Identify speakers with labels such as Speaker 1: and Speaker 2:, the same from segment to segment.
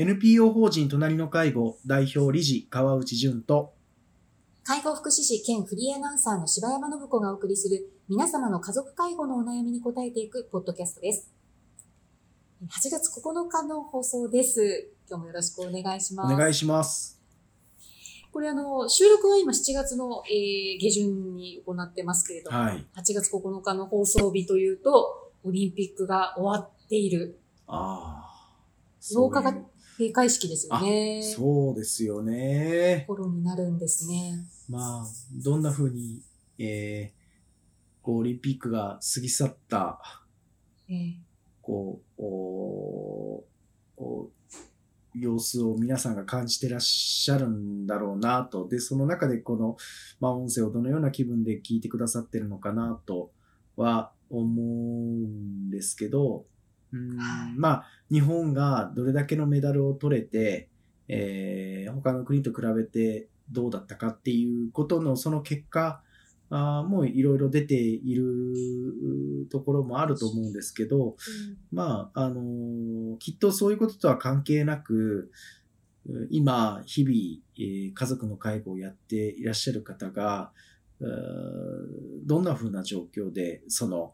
Speaker 1: NPO 法人隣の介護代表理事川内淳と
Speaker 2: 介護福祉士兼フリーアナウンサーの柴山信子がお送りする皆様の家族介護のお悩みに答えていくポッドキャストです。8月9日の放送です。今日もよろしくお願いします。
Speaker 1: お願いします。
Speaker 2: これあの、収録は今7月の、えー下旬に行ってますけれども、
Speaker 1: はい。
Speaker 2: 8月9日の放送日というと、オリンピックが終わっている。
Speaker 1: ああ。
Speaker 2: 8日が閉会式ですよね。
Speaker 1: そうですよね。
Speaker 2: 頃になるんですね。
Speaker 1: まあ、どんな風に、えー、オリンピックが過ぎ去った、
Speaker 2: えー
Speaker 1: こう、おお様子を皆さんが感じてらっしゃるんだろうなと。で、その中でこの、まあ、音声をどのような気分で聞いてくださってるのかなとは思うんですけど、うん。
Speaker 2: はい
Speaker 1: まあ、日本がどれだけのメダルを取れて、えー他の国と比べてどうだったかっていうことのその結果、あーもういろいろ出ているところもあると思うんですけど、まあ、あのーきっとそういうこととは関係なく、う今、日々、えー家族の介護をやっていらっしゃる方が、どんな風な状況で、その、お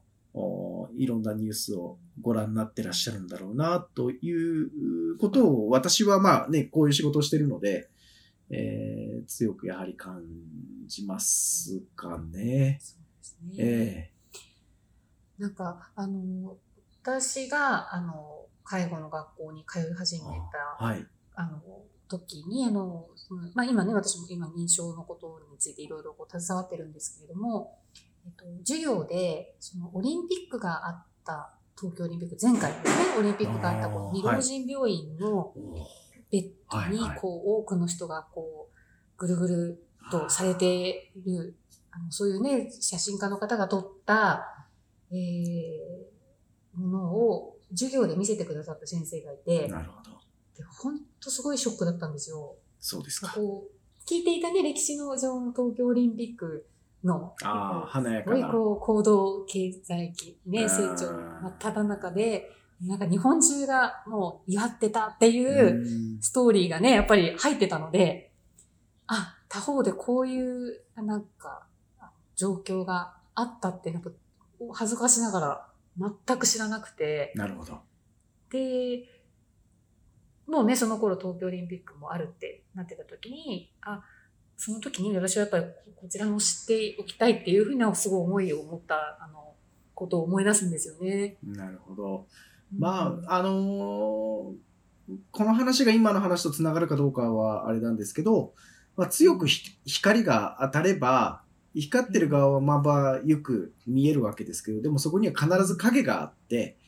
Speaker 1: いろんなニュースをご覧になってらっしゃるんだろうな、ということを、私はまあね、こういう仕事をしているので、えー強くやはり感じますかね。
Speaker 2: そうですね。
Speaker 1: え
Speaker 2: なんか、あの、私が、あの、介護の学校に通い始め
Speaker 1: え
Speaker 2: た、
Speaker 1: はい。
Speaker 2: あの、時に、あの、まあ今ね、私も今認証のことについていろいろこう携わってるんですけれども、えっと、授業で、そのオリンピックがあった、東京オリンピック、前回ですね、オリンピックがあった、この二老人病院のベッドにこう、多くの人がこう、ぐるぐるとされている、あのそういうね、写真家の方が撮った、えー、ものを授業で見せてくださった先生がいて、
Speaker 1: なるほど。
Speaker 2: で本当すごいショックだったんですよ。
Speaker 1: そうですか。
Speaker 2: こう、聞いていたね、歴史の上の東京オリンピックの、
Speaker 1: ああ、華や
Speaker 2: すごい。こう、行動経済期、ね、成長真っただ中で、なんか日本中がもう祝ってたっていう、
Speaker 1: うん
Speaker 2: ストーリーがね、やっぱり入ってたので、あ、他方でこういう、なんか、あ状況があったって、なんか、恥ずかしながら全く知らなくて、
Speaker 1: なるほど。
Speaker 2: で、もうね、その頃東京オリンピックもあるってなってた時に、あ、その時に私はやっぱりこちらも知っておきたいっていうふうなすごい思いを持った、あの、ことを思い出すんですよね。
Speaker 1: なるほど。まあ、あのーこの話が今の話とつながるかどうかはあれなんですけど、まあ、強くひ光が当たれば、光ってる側はまばゆく見えるわけですけど、でもそこには必ず影があって、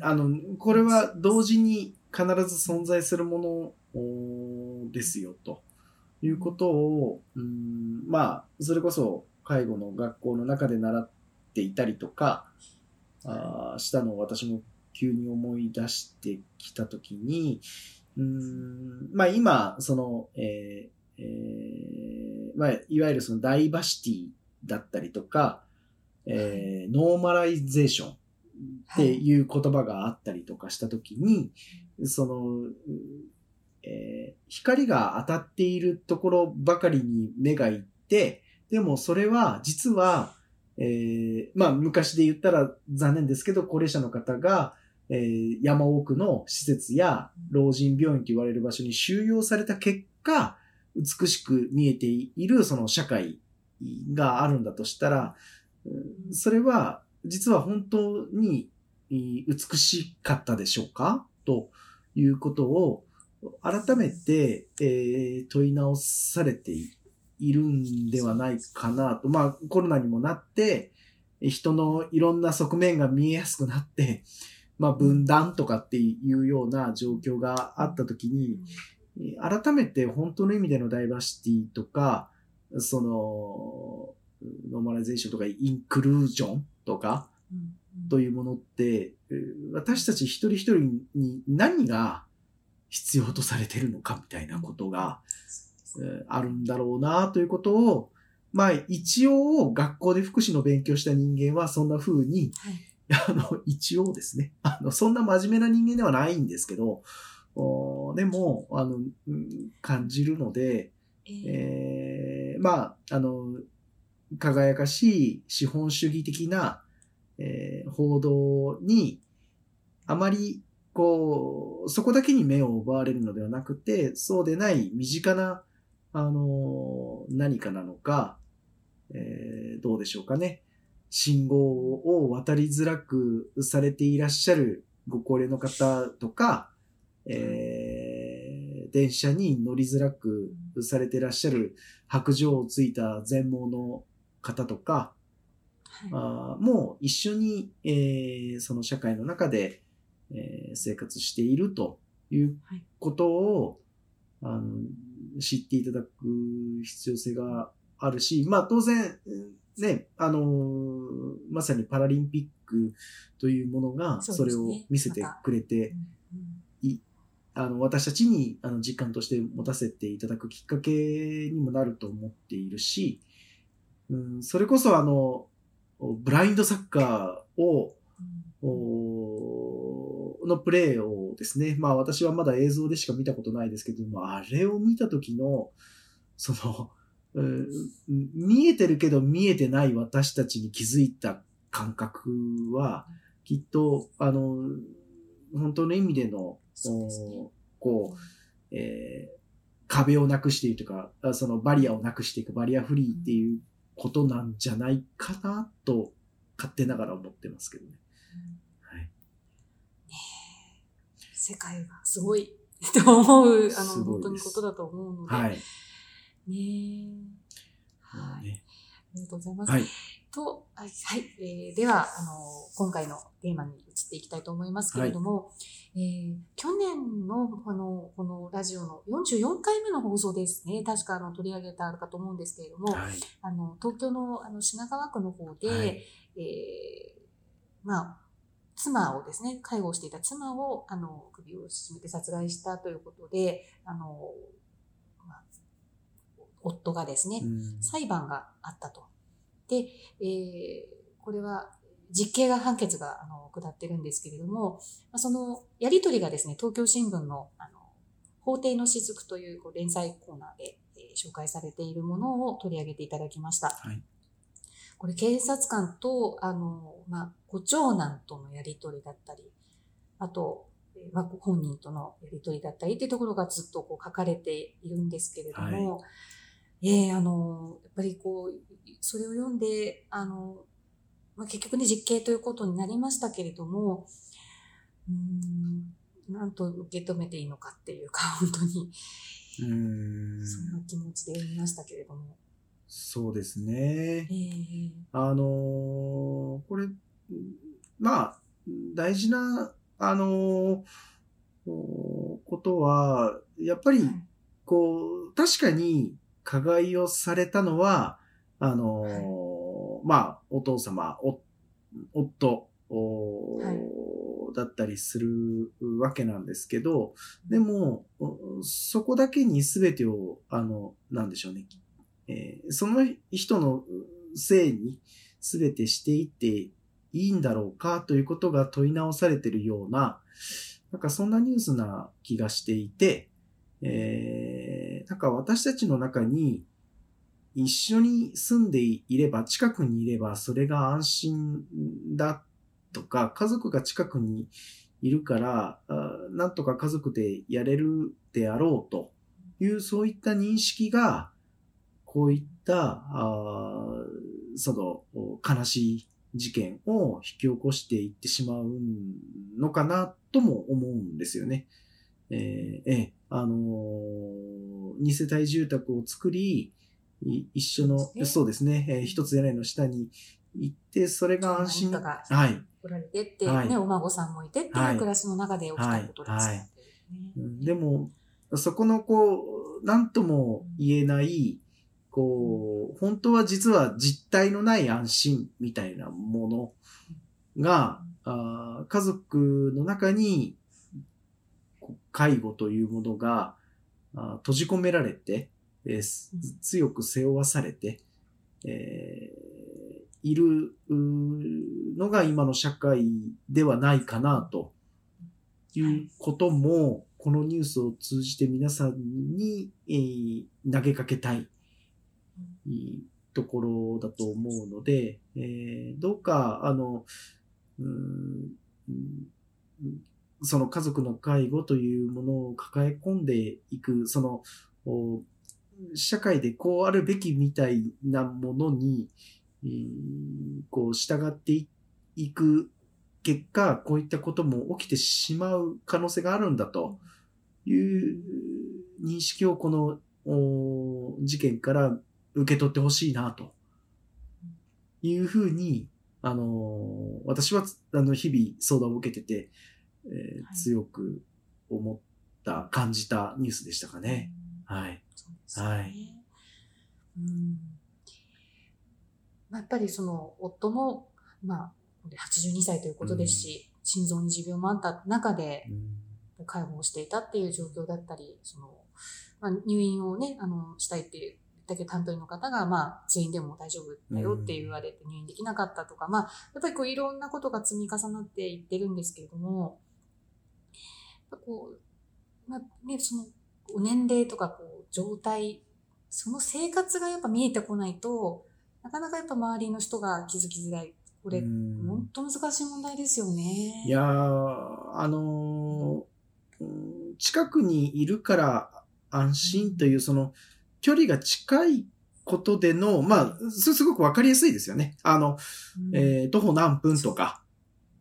Speaker 1: あの、これは同時に必ず存在するものですよ、ということを、うん、まあ、それこそ介護の学校の中で習っていたりとか、あーしたのを私も急に思い出してきたときに、うん、まあ今、その、えーえーまあ、いわゆるそのダイバーシティだったりとか、えーノーマライゼーションっていう言葉があったりとかしたときに、その、うんえー光が当たっているところばかりに目がいって、でもそれは実は、えーまあ昔で言ったら残念ですけど、高齢者の方が、えー山奥の施設や老人病院と言われる場所に収容された結果、美しく見えているその社会があるんだとしたら、それは実は本当に美しかったでしょうか？ということを改めて、えー問い直されているんではないかなと。まあコロナにもなって、人のいろんな側面が見えやすくなって、まあ分断とかっていうような状況があったときに、えー改めて本当の意味でのダイバーシティとか、その、ノーマライゼーションとかインクルージョンとか、というものって、えー私たち一人一人に何が必要とされてるのかみたいなことが、えーあるんだろうなということを、まあ一応学校で福祉の勉強した人間はそんな風に、
Speaker 2: はい。
Speaker 1: あの、一応ですね、あの、そんな真面目な人間ではないんですけど、おでも、あの、うん感じるので、
Speaker 2: えー。
Speaker 1: えーまあ、あの、輝かしい資本主義的な、えー報道に、あまり、こう、そこだけに目を奪われるのではなくて、そうでない身近な、あの、何かなのか、えーどうでしょうかね。信号を渡りづらくされていらっしゃるご高齢の方とか、えー電車に乗りづらくされていらっしゃる白状をついた全盲の方とか、
Speaker 2: はい
Speaker 1: あーもう一緒に、えーその社会の中で、えー生活しているという
Speaker 2: はい
Speaker 1: ことを、あの知っていただく必要性があるし、まあ当然、ね、あのーまさにパラリンピックというものが
Speaker 2: そ
Speaker 1: れを見せてくれて、
Speaker 2: うんうん
Speaker 1: あの私たちにあの実感として持たせていただくきっかけにもなると思っているし、うん、それこそあの、ブラインドサッカーを、おのプレーをですね、まあ私はまだ映像でしか見たことないですけども、あれを見た時の、その、うん見えてるけど見えてない私たちに気づいた感覚は、きっと、あの、本当の意味での、
Speaker 2: ね
Speaker 1: おこう、えー壁をなくしていくというか、あそのバリアをなくしていく、バリアフリーっていうことなんじゃないかなと、勝手ながら思ってますけどね。はい。
Speaker 2: 世界がすごいと思う、あの、本当にことだと思うので。
Speaker 1: はい。
Speaker 2: ねえはい。
Speaker 1: ね
Speaker 2: ありがとうございます。
Speaker 1: はい。
Speaker 2: と、はい、はいえーでは、あの、今回のテーマに移っていきたいと思いますけれども、えー去年の、あの、このラジオの44回目の放送ですね。確か、あの、取り上げたかと思うんですけれども、
Speaker 1: はい。
Speaker 2: あの、東京の、あの、品川区の方で、
Speaker 1: はい
Speaker 2: えーまあ、妻をですね、介護をしていた妻を、あの、首を絞めて殺害したということで、あの、まあ、夫がですね、
Speaker 1: うん
Speaker 2: 裁判があったと。で、えーこれは実刑が判決があの下ってるんですけれども、まあそのやりとりがですね、東京新聞のあの法廷の雫というこう連載コーナーで、えー紹介されているものを取り上げていただきました。
Speaker 1: はい
Speaker 2: これ警察官と、あの、まあ、ご長男とのやりとりだったり、あと、えーまあ、本人とのやりとりだったりっていうところがずっとこう書かれているんですけれども、ええあの、やっぱりこう、それを読んで、あの、まあ、結局ね、実刑ということになりましたけれども、うーん、なんと受け止めていいのかっていうか、本当に、
Speaker 1: うん
Speaker 2: そんな気持ちで読みましたけれども。
Speaker 1: そうですね。
Speaker 2: え。え。
Speaker 1: あのーこれ、まあ、大事な、あのーおことは、やっぱり、こう、確かに加害をされたのは、あのーまあ、お父様、お夫、お
Speaker 2: はい。
Speaker 1: だったりするわけなんですけど、でも、おそこだけに全てを、あの、なんでしょうね、えーその人のせいに全てしていっていいんだろうかということが問い直されているような、なんかそんなニュースな気がしていて、えー、なんか私たちの中に一緒に住んでいれば、近くにいればそれが安心だとか、家族が近くにいるから、なんとか家族でやれるであろうという、そういった認識が、こういった、あーその、お悲しい事件を引き起こしていってしまうのかなとも思うんですよね。えーえーあのー二世帯住宅を作り、い一緒の、
Speaker 2: そうですね
Speaker 1: そうですね、えー一つ屋根の下に行って、それが安心。はい。
Speaker 2: 来られてって、
Speaker 1: はい
Speaker 2: ね、お孫さんもいてって
Speaker 1: はいいう
Speaker 2: 暮らしの中で起きたことですよね。
Speaker 1: うんでも、そこのこう、なんとも言えない、こう、本当は実は実体のない安心みたいなものが、あ家族の中に、介護というものが閉じ込められて、えー強く背負わされて、えーいるのが今の社会ではないかなということも、このニュースを通じて皆さんに、えー投げかけたい、いいところだと思うので、えーどうか、あの、うーんうんその家族の介護というものを抱え込んでいく、その、お社会でこうあるべきみたいなものに、えーこう従っていいく結果、こういったことも起きてしまう可能性があるんだという認識をこのお事件から受け取ってほしいなと。いうふうに、あの、私はあの日々相談を受けてて、えー
Speaker 2: はい。
Speaker 1: 強く思った、感じたニュースでしたかね。はい。はい。
Speaker 2: うん。まあ、やっぱりその夫も、まあ、82歳ということですし、心臓に持病もあった中で介護をしていたっていう状況だったり、そのまあ、入院をね、あのしたいっていう。だけど担当医の方が、まあ、通院でも大丈夫だよって言われて入院できなかったとか、まあ、やっぱりこういろんなことが積み重なっていってるんですけれども、こう、まあね、その、お年齢とかこう、状態、その生活がやっぱ見えてこないと、なかなかやっぱ周りの人が気づきづらい。これ、
Speaker 1: うん
Speaker 2: 本当難しい問題ですよね。
Speaker 1: いやー、あのーうん近くにいるから安心という、その、距離が近いことでの、まあ、すすごくわかりやすいですよね。あの、
Speaker 2: うん
Speaker 1: えー徒歩何分とか、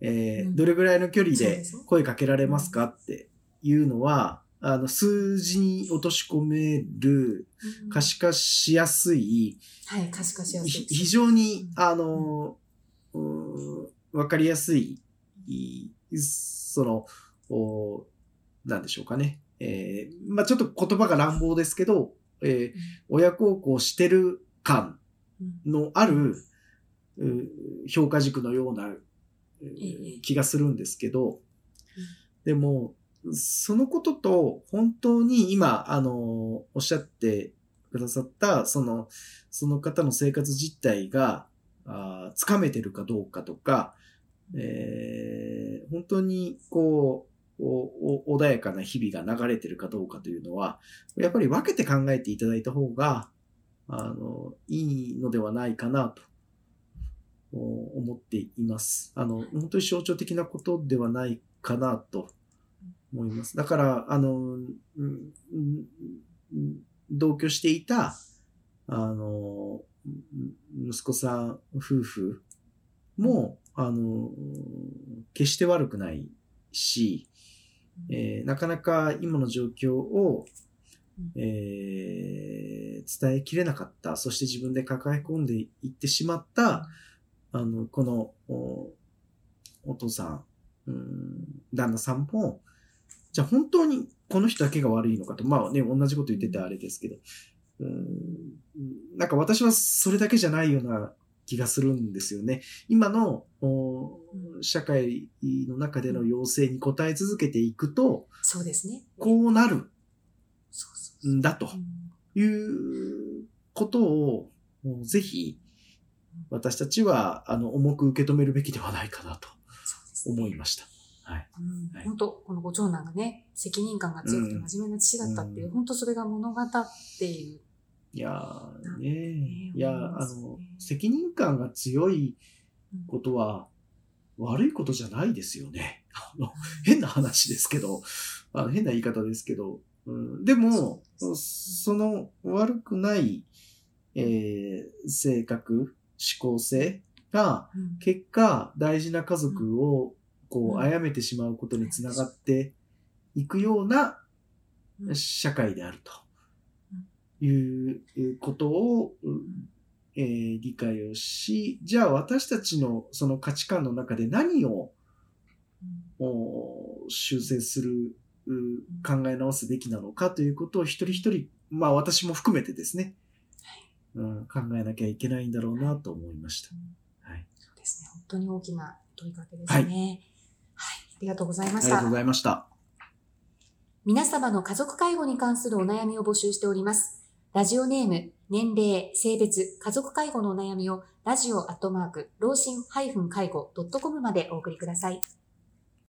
Speaker 1: えー
Speaker 2: うん
Speaker 1: どれぐらいの距離で声かけられますかっていうのは、あの、数字に落とし込める、
Speaker 2: うん
Speaker 1: 可視化しやすい、
Speaker 2: はい、可視化しやすい。
Speaker 1: 非常に
Speaker 2: う、ん
Speaker 1: あの、うーんわかりやすい、いその、おなんでしょうかね。えーまあちょっと言葉が乱暴ですけど、えー親孝行してる感
Speaker 2: うん
Speaker 1: のある、う評価軸のような、気がするんですけど、でも、そのことと本当に今、あの、おっしゃってくださった、その、その方の生活実態が、あーつかめてるかどうかとか、えー本当に、こう、お穏やかな日々が流れてるかどうかというのは、やっぱり分けて考えていただいた方が、あの、いいのではないかなと思っています。あの、本当に象徴的なことではないかなと思います。だから、あの、同居していた、あの、息子さん夫婦も、あの、決して悪くないし、えーなかなか今の状況を、えー伝えきれなかった、そして自分で抱え込んでいってしまった、あの、この、おお父さん、うん、旦那さんも、じゃあ本当にこの人だけが悪いのかと、まあね、同じこと言っててあれですけど、うん、なんか私はそれだけじゃないような気がするんですよね。今のお社会の中での要請に応え続けていくと、
Speaker 2: そうですね。
Speaker 1: こうなる
Speaker 2: ん
Speaker 1: だということを、ぜひ、私たちは、あの、重く受け止めるべきではないかなと思いました。はい。
Speaker 2: うん
Speaker 1: はい
Speaker 2: 本当、このご長男がね、責任感が強くて
Speaker 1: うん
Speaker 2: 真面目な父だったっていう、
Speaker 1: うん
Speaker 2: 本当それが物語っている。
Speaker 1: いやーね
Speaker 2: ね
Speaker 1: いや、あの、責任感が強いことは悪いことじゃないですよね。あの、変な話ですけど、あの変な言い方ですけど、うん、でも、その悪くない、えー性格、思考性が、
Speaker 2: うん。
Speaker 1: 結果、大事な家族を、こう、
Speaker 2: うん。
Speaker 1: 殺めてしまうことにつながっていくような
Speaker 2: うん。
Speaker 1: 社会であるということを、えー理解をし、じゃあ私たちのその価値観の中で何を
Speaker 2: うん
Speaker 1: お修正する、う考え直すべきなのかということを一人一人、まあ私も含めてですね、うん、考えなきゃいけないんだろうなと思いました。はい。
Speaker 2: そうですね。本当に大きな問いかけですね。はい。ありがとうございました
Speaker 1: ありがとうご。ざいました。
Speaker 2: 皆様の家族介護に関するお悩みを募集しております。ラジオネーム、年齢、性別、家族介護のお悩みをラジオアットマーク、老人介護 .com までお送りください。